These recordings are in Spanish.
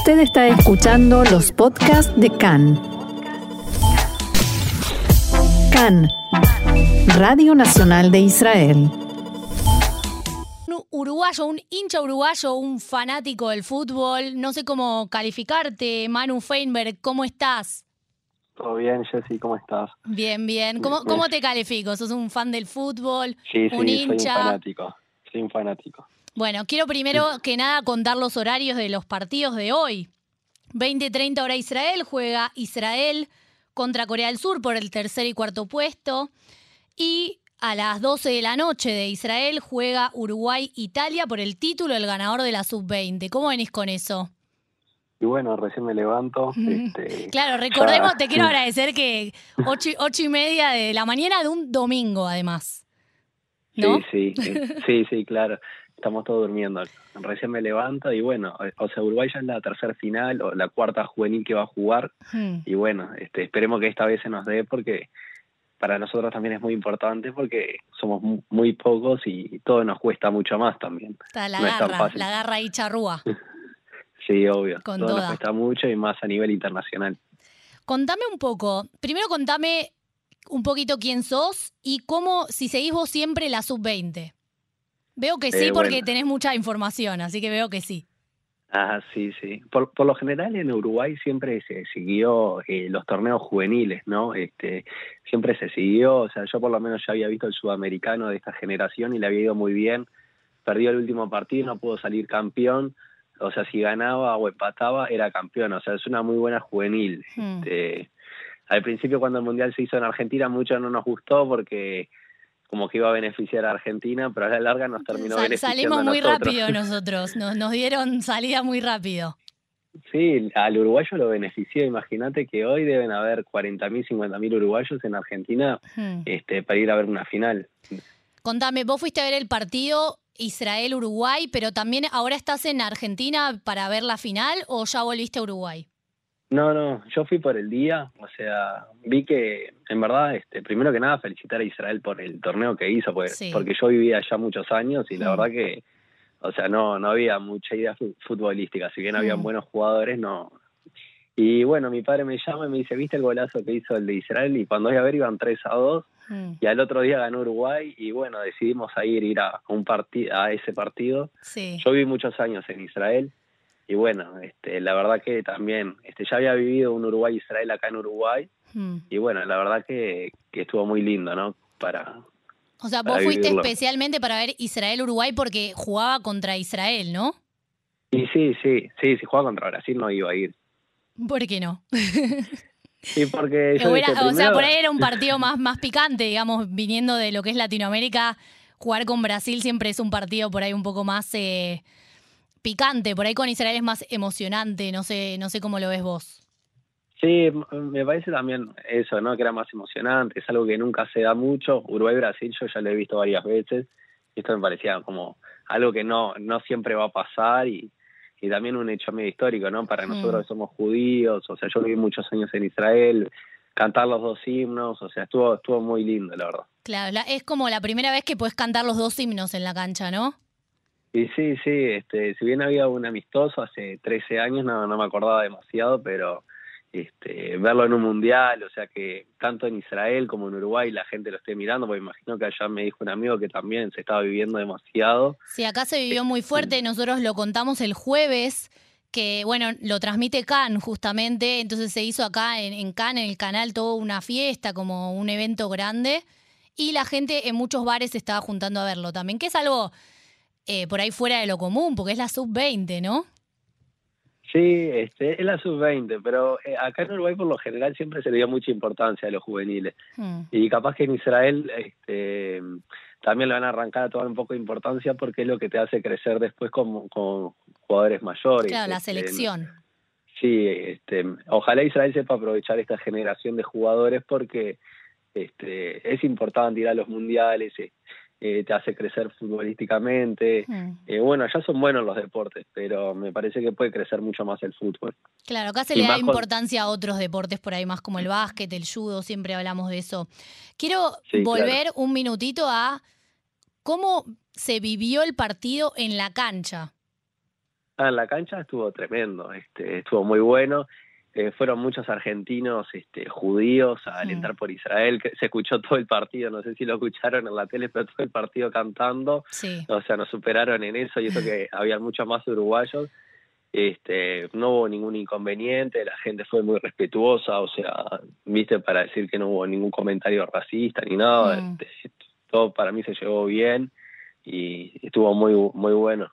Usted está escuchando los podcasts de CAN. CAN, Radio Nacional de Israel. Un uruguayo, un hincha uruguayo, un fanático del fútbol, no sé cómo calificarte, Manu Feinberg, ¿cómo estás? Todo bien, Jessy, ¿cómo estás? Bien, bien. ¿Cómo, cómo te califico? ¿Sos un fan del fútbol? Sí, sí, un soy un hincha. fanático. Un fanático. Bueno, quiero primero que nada contar los horarios de los partidos de hoy. 20-30 hora Israel, juega Israel contra Corea del Sur por el tercer y cuarto puesto. Y a las 12 de la noche de Israel juega Uruguay-Italia por el título del ganador de la sub-20. ¿Cómo venís con eso? Y bueno, recién me levanto. este, Claro, recordemos, ya- te quiero agradecer que ocho, ocho y media de la mañana de un domingo, además. ¿No? Sí, sí, sí, sí, claro. Estamos todos durmiendo. Recién me levanto y bueno, o sea, Uruguay ya es la tercera final o la cuarta juvenil que va a jugar. Hmm. Y bueno, este, esperemos que esta vez se nos dé porque para nosotros también es muy importante porque somos mu- muy pocos y todo nos cuesta mucho más también. Está la No es tan garra, fácil. la garra ahí charrúa. Sí, obvio. Con todo toda. nos cuesta mucho y más a nivel internacional. Contame un poco, primero contame un poquito quién sos y cómo, si seguís vos siempre la sub-20. Veo que sí Eh, porque bueno. tenés mucha información, así que veo que sí. Ah, sí, sí. Por, por lo general en Uruguay siempre se siguió eh, los torneos juveniles, ¿no? Este, siempre se siguió, o sea, yo por lo menos ya había visto el sudamericano de esta generación y le había ido muy bien. Perdió el último partido, no pudo salir campeón. O sea, si ganaba o empataba, era campeón. O sea, es una muy buena juvenil. Hmm. Este, al principio cuando el Mundial se hizo en Argentina, mucho no nos gustó porque como que iba a beneficiar a Argentina, pero a la larga nos terminó Sal- beneficiando salimos a muy nosotros. rápido nosotros, nos, nos dieron salida muy rápido. Sí, al uruguayo lo benefició. Imagínate que hoy deben haber 40.000, 50.000 uruguayos en Argentina Hmm. este, para ir a ver una final. Contame, vos fuiste a ver el partido Israel-Uruguay, pero también ahora estás en Argentina para ver la final o ya volviste a Uruguay? No, no, yo fui por el día, o sea, vi que, en verdad, este, primero que nada, felicitar a Israel por el torneo que hizo, porque, Sí. porque yo vivía allá muchos años y la Mm. verdad que, o sea, no, no había mucha idea fu- futbolística, si bien había Mm. buenos jugadores, no. Y bueno, mi padre me llama y me dice, ¿viste el golazo que hizo el de Israel? Y cuando voy a ver iban 3 a 2 Hmm. y al otro día ganó Uruguay y bueno, decidimos a ir, ir a, un a ese partido. Sí. Yo viví muchos años en Israel y bueno, este, la verdad que también este, ya había vivido un Uruguay-Israel acá en Uruguay Hmm. y bueno, la verdad que, que estuvo muy lindo, ¿no? Para, O sea, para vos fuiste especialmente para ver Israel-Uruguay porque jugaba contra Israel, ¿no? y sí, sí, sí, si jugaba contra Brasil no iba a ir. ¿Por qué no? Sí, porque yo Era- dije, o sea, por ahí era un partido más, más picante, digamos, viniendo de lo que es Latinoamérica. Jugar con Brasil siempre es un partido por ahí un poco más eh, picante. Por ahí con Israel es más emocionante. No sé, no sé cómo lo ves vos. Sí, me parece también eso, ¿no? Que era más emocionante, es algo que nunca se da mucho. Uruguay-Brasil yo ya lo he visto varias veces y esto me parecía como algo que no, no siempre va a pasar y, y también un hecho medio histórico, ¿no? Para Mm. nosotros que somos judíos, o sea, yo viví muchos años en Israel, cantar los dos himnos, o sea, estuvo, estuvo muy lindo, la verdad. Claro, la- es como la primera vez que puedes cantar los dos himnos en la cancha, ¿no? Y sí, sí, este, si bien había un amistoso hace 13 años, no, no me acordaba demasiado, pero este, verlo en un mundial, o sea que tanto en Israel como en Uruguay la gente lo esté mirando, porque imagino que allá me dijo un amigo que también se estaba viviendo demasiado. Sí, acá se vivió muy fuerte. Nosotros lo contamos el jueves, que bueno, lo transmite Cannes justamente. Entonces se hizo acá en, en Cannes, en el canal, toda una fiesta, como un evento grande. Y la gente en muchos bares se estaba juntando a verlo también, que es algo eh, por ahí fuera de lo común, porque es la sub-20, ¿no? Sí, este, es la sub-20, pero eh, acá en Uruguay por lo general siempre se le dio mucha importancia a los juveniles. Hmm. Y capaz que en Israel este, también le van a arrancar a tomar un poco de importancia porque es lo que te hace crecer después con, con jugadores mayores. Claro, la este, selección. Sí, este, ojalá Israel sepa aprovechar esta generación de jugadores porque este, es importante ir a los mundiales, eh, te hace crecer futbolísticamente. Hmm. Eh, bueno, ya son buenos los deportes, pero me parece que puede crecer mucho más el fútbol. Claro, acá se Y le da con- importancia a otros deportes por ahí, más como el básquet, el judo, siempre hablamos de eso. Quiero Sí, volver un minutito a cómo se vivió el partido en la cancha. Ah, en la cancha estuvo tremendo, este, estuvo muy bueno. Eh, fueron muchos argentinos este, judíos a alentar por Israel, que se escuchó todo el partido, no sé si lo escucharon en la tele, pero todo el partido cantando, Sí. o sea, nos superaron en eso y eso que había muchos más uruguayos, este, no hubo ningún inconveniente, la gente fue muy respetuosa, o sea, viste, para decir que no hubo ningún comentario racista ni nada, Mm. este, todo para mí se llevó bien y estuvo muy, muy bueno.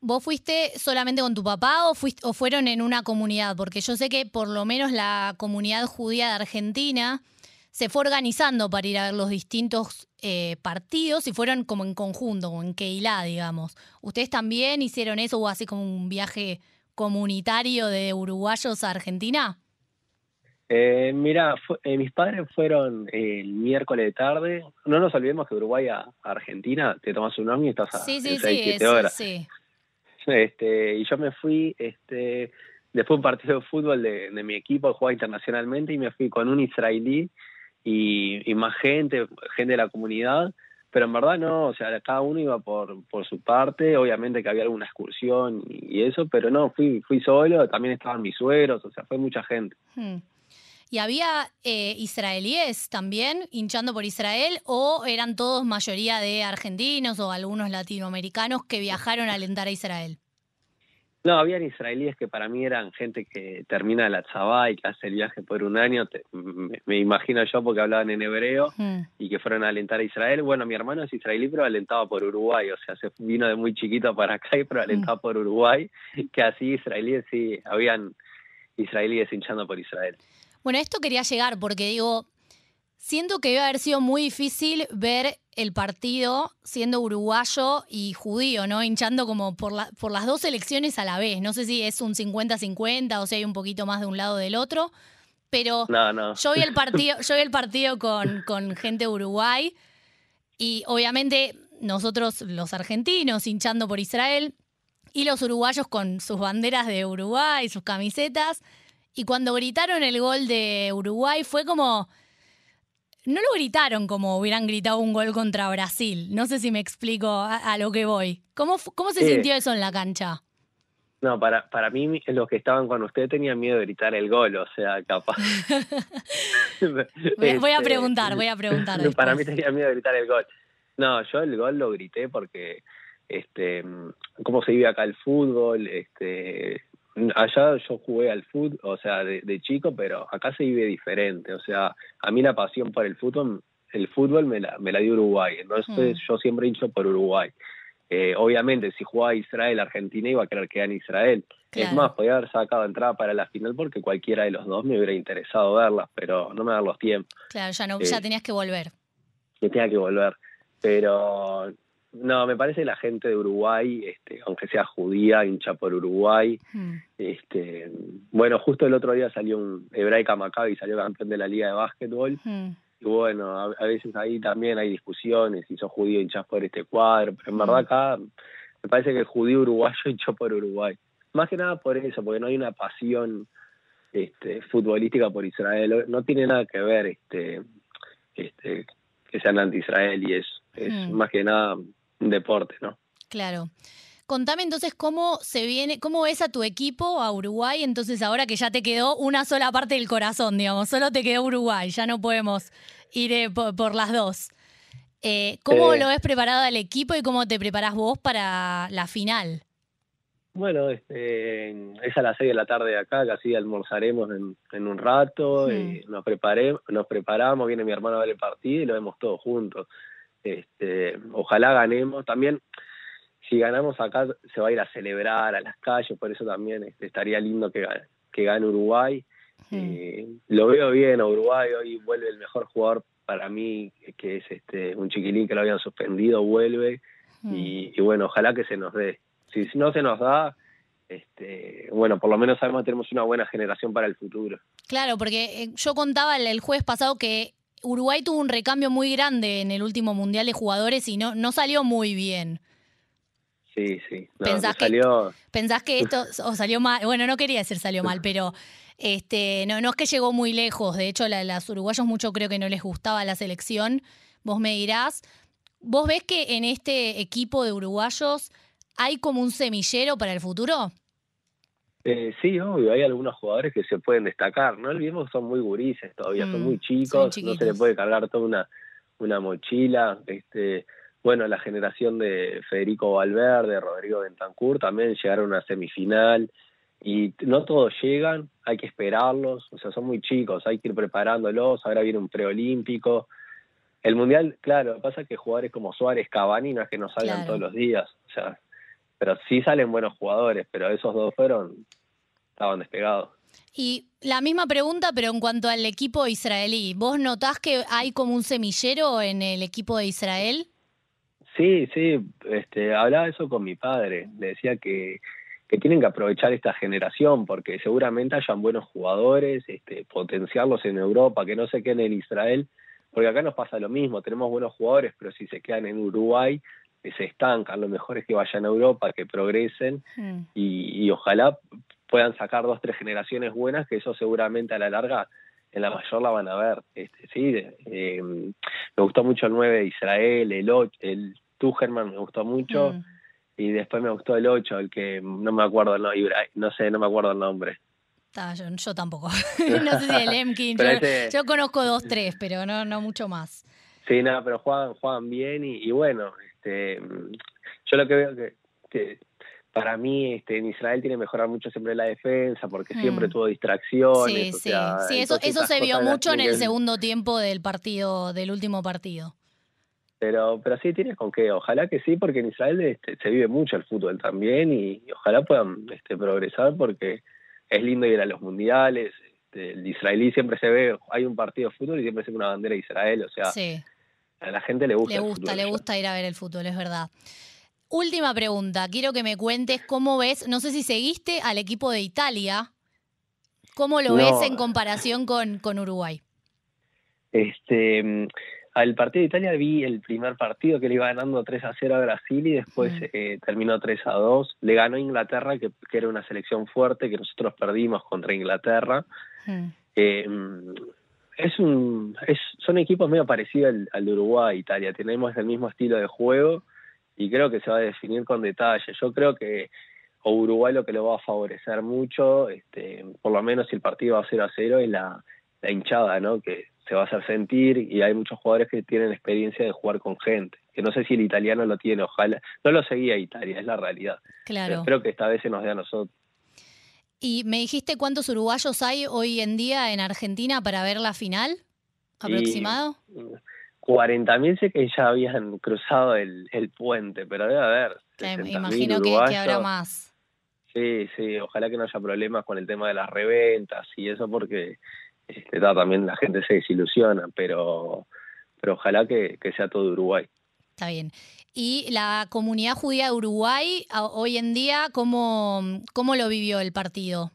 ¿Vos fuiste solamente con tu papá o, fuiste, o fueron en una comunidad? Porque yo sé que por lo menos la comunidad judía de Argentina se fue organizando para ir a ver los distintos eh, partidos y fueron como en conjunto, como en Keilah, digamos. ¿Ustedes también hicieron eso o así como un viaje comunitario de uruguayos a Argentina? Eh, mira, eh, mis padres fueron eh, el miércoles de tarde. No nos olvidemos que Uruguay a, a Argentina te tomas un avión y estás a Sí, sí, en seis, sí, horas. sí. Este, y yo me fui este, después de un partido de fútbol de, mi equipo, jugaba internacionalmente, y me fui con un israelí y, más gente, gente de la comunidad. Pero en verdad no, o sea, cada uno iba por, por su parte, obviamente que había alguna excursión y, y eso, pero no, fui, fui solo, también estaban mis suegros, o sea, fue mucha gente. Hmm. ¿Y había eh, israelíes también hinchando por Israel o eran todos mayoría de argentinos o algunos latinoamericanos que viajaron a alentar a Israel? No, habían israelíes que para mí eran gente que termina la tzabá y que hace el viaje por un año, te- me, me imagino yo porque hablaban en hebreo Hmm. y que fueron a alentar a Israel. Bueno, mi hermano es israelí, pero alentaba por Uruguay, o sea, se vino de muy chiquito para acá, y pero alentaba por Uruguay, que así israelíes sí, habían israelíes hinchando por Israel. Bueno, a esto quería llegar porque digo, siento que debe haber sido muy difícil ver el partido siendo uruguayo y judío, ¿no? Hinchando como por, la- por las dos elecciones a la vez. No sé si es un 50-50 o si hay un poquito más de un lado del otro, pero... No, no. Yo vi el partido, yo vi el partido con, con gente de Uruguay y obviamente nosotros los argentinos hinchando por Israel y los uruguayos con sus banderas de Uruguay, sus camisetas. Y cuando gritaron el gol de Uruguay fue como... No lo gritaron como hubieran gritado un gol contra Brasil. No sé si me explico a, a lo que voy. ¿Cómo, cómo se Sí. sintió eso en la cancha? No, para, para mí los que estaban con usted tenían miedo de gritar el gol, o sea, capaz. Voy, a- voy a Este, preguntar, voy a preguntar. Para mí tenía miedo de gritar el gol. No, yo el gol lo grité porque, este, cómo se vive acá el fútbol, este, allá yo jugué al fútbol, o sea, de, de chico, pero acá se vive diferente. O sea, a mí la pasión por el fútbol, el fútbol me la, me la dio Uruguay. Entonces Mm. yo siempre hincho por Uruguay. Eh, obviamente, si jugaba Israel, Argentina iba a querer quedar en Israel. Es más, podía haber sacado entrada para la final porque cualquiera de los dos me hubiera interesado verlas, pero no me dan los tiempos Claro, ya, no, Eh, ya tenías que volver. que tenga que volver. Pero no, me parece que la gente de Uruguay, este, aunque sea judía, hincha por Uruguay. Hmm. Este, bueno, justo el otro día salió un Hebraica Maccabi, salió campeón de la Liga de Básquetbol. Hmm. Y bueno, a, a veces ahí también hay discusiones, si sos judío hinchás por este cuadro, pero en verdad acá me parece que el judío uruguayo hinchó por Uruguay. Más que nada por eso, porque no hay una pasión este, futbolística por Israel, no tiene nada que ver este, este, que sean anti-Israel y eso, es Mm. más que nada deporte, ¿no? Claro. Contame entonces cómo se viene, cómo ves a tu equipo, a Uruguay, entonces ahora que ya te quedó una sola parte del corazón, digamos, solo te quedó Uruguay, ya no podemos ir eh, por, por las dos. Eh, ¿Cómo Eh. lo ves preparado al equipo y cómo te preparás vos para la final? Bueno, este, es a las seis de la tarde de acá, casi almorzaremos en, en un rato, y nos, preparé, nos preparamos, viene mi hermano a ver el partido y lo vemos todos juntos. Este, ojalá ganemos. También, si ganamos acá, se va a ir a celebrar a las calles, por eso también este, estaría lindo que, gane- que gane Uruguay. Eh, lo veo bien a Uruguay, hoy vuelve el mejor jugador para mí, que es este un chiquilín que lo habían suspendido, vuelve. Hmm. Y, y bueno, ojalá que se nos dé. Si no se nos da, este, bueno, por lo menos sabemos que tenemos una buena generación para el futuro. Claro, porque eh, yo contaba el, el jueves pasado que Uruguay tuvo un recambio muy grande en el último Mundial de Jugadores y no, no salió muy bien. Sí, sí. No, ¿Pensás que- salió, ¿Pensás que esto o salió mal? Bueno, no quería decir salió mal, pero este, no, no es que llegó muy lejos. De hecho, a las uruguayos mucho creo que no les gustaba la selección. Vos me dirás, ¿vos ves que en este equipo de uruguayos ¿hay como un semillero para el futuro? Eh, sí, obvio, hay algunos jugadores que se pueden destacar, no olvidemos que son muy gurises todavía, son Mm, muy son chicos, no se le puede cargar toda una, una mochila, este bueno, la generación de Federico Valverde, Rodrigo Bentancur también llegaron a una semifinal y no todos llegan, hay que esperarlos, o sea, son muy chicos, hay que ir preparándolos, ahora viene un preolímpico. El Mundial, claro, lo que pasa es que jugadores como Suárez, Cavani no es que no salgan Claro. todos los días, o sea, pero sí salen buenos jugadores, pero esos dos fueron, estaban despegados. Y la misma pregunta, pero en cuanto al equipo israelí, ¿vos notás que hay como un semillero en el equipo de Israel? Sí, sí, este, hablaba eso con mi padre, le decía que, que tienen que aprovechar esta generación porque seguramente hayan buenos jugadores, este, potenciarlos en Europa, que no se queden en Israel, porque acá nos pasa lo mismo, tenemos buenos jugadores, pero si se quedan en Uruguay, se estancan, lo mejor es que vayan a Europa, que progresen Mm. y, y ojalá puedan sacar dos, tres generaciones buenas, que eso seguramente a la larga en la mayor la van a ver. Este, sí, eh, me gustó mucho el 9 de Israel, el 8, el Tucherman me gustó mucho Mm. y después me gustó el 8, el que no me acuerdo el nombre, no sé, no me acuerdo el nombre. Ta, yo, yo tampoco. no sé si el Emkin. Yo, ese- yo conozco dos, tres, pero no, no mucho más. Sí, nada, pero juegan, juegan bien y, y bueno, este, yo lo que veo que, que para mí este, en Israel tiene que mejorar mucho siempre la defensa porque Mm. siempre tuvo distracciones. Sí, o sí, sea, sí, eso, se vio mucho en el segundo tiempo del partido, del último partido. Pero, pero sí tienes con qué, ojalá que sí, porque en Israel este, se vive mucho el fútbol también y, y ojalá puedan este, progresar porque es lindo ir a los mundiales. Este, el israelí siempre se ve, hay un partido de fútbol y siempre se ve una bandera de Israel, o sea, Sí, a la gente le gusta. le el gusta, fútbol le gusta ir a ver el fútbol, es verdad. Última pregunta, quiero que me cuentes cómo ves, no sé si seguiste al equipo de Italia, ¿cómo lo No. ves en comparación con, con Uruguay? Este, mm, al partido de Italia vi el primer partido que le iba ganando 3 a 0 a Brasil y después Mm. eh, terminó 3 a 2. Le ganó Inglaterra, que, que era una selección fuerte, que nosotros perdimos contra Inglaterra. Mm, Eh, es un, es, son equipos medio parecidos al, al de Uruguay, Italia. Tenemos el mismo estilo de juego y creo que se va a definir con detalle. Yo creo que o Uruguay lo que lo va a favorecer mucho, este, por lo menos si el partido va a 0 a 0, es la, la hinchada, ¿no? Que se va a hacer sentir y hay muchos jugadores que tienen experiencia de jugar con gente. Que no sé si el italiano lo tiene, ojalá. No lo seguía Italia, es la realidad. Pero claro. espero que esta vez se nos dé a nosotros. ¿Y me dijiste cuántos uruguayos hay hoy en día en Argentina para ver la final? ¿Aproximado? 40.000 sé que ya habían cruzado el, el puente, pero debe haber. Eh, 60.000 imagino que, que habrá más. Sí, sí, ojalá que no haya problemas con el tema de las reventas y eso porque este, ta, también la gente se desilusiona, pero, pero ojalá que, que sea todo Uruguay. Está bien. ¿Y la comunidad judía de Uruguay hoy en día, cómo, cómo lo vivió el partido?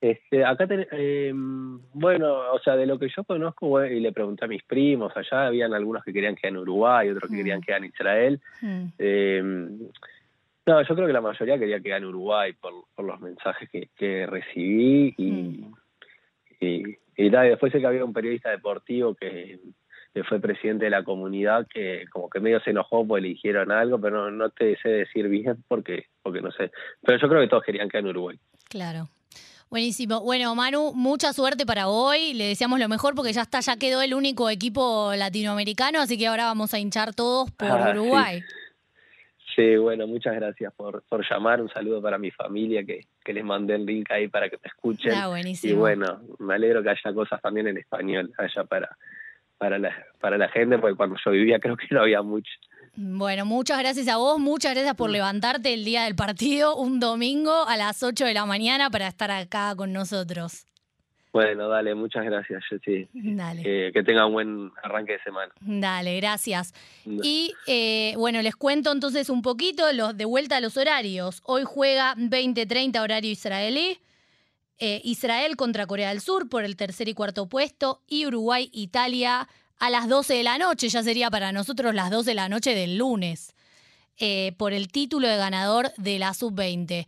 Este, acá, ten- eh, bueno, o sea, de lo que yo conozco bueno, y le pregunté a mis primos, allá habían algunos que querían quedar en Uruguay, otros que Mm. querían quedar en Israel. Mm, Eh, no, yo creo que la mayoría quería quedar en Uruguay por, por los mensajes que, que recibí y, Mm. y, y nada, y después sé que había un periodista deportivo que, que fue presidente de la comunidad que como que medio se enojó porque le dijeron algo, pero no, no te sé decir bien porque, porque no sé. Pero yo creo que todos querían quedar en Uruguay. claro. Buenísimo. Bueno, Manu, mucha suerte para hoy. Le deseamos lo mejor porque ya está, ya quedó el único equipo latinoamericano, así que ahora vamos a hinchar todos por Ah. Uruguay. Sí, bueno, muchas gracias por, por llamar. Un saludo para mi familia que, que les mandé el link ahí para que me escuchen. Ah, Y buenísimo. bueno, me alegro que haya cosas también en español allá para, para, la, para la gente, porque cuando yo vivía creo que no había mucho. Bueno, muchas gracias a vos, muchas gracias Mm. por levantarte el día del partido, un domingo a las 8 de la mañana para estar acá con nosotros. Bueno, dale, muchas gracias, Jessy. Dale. Eh, que tenga un buen arranque de semana. Dale, gracias. Y eh, bueno, les cuento entonces un poquito los, de vuelta a los horarios. Hoy juega 20-30 horario israelí. Eh, Israel contra Corea del Sur por el tercer y cuarto puesto. Y Uruguay-Italia a las 12 de la noche. Ya sería para nosotros las 12 de la noche del lunes. eh, por el título de ganador de la sub-20.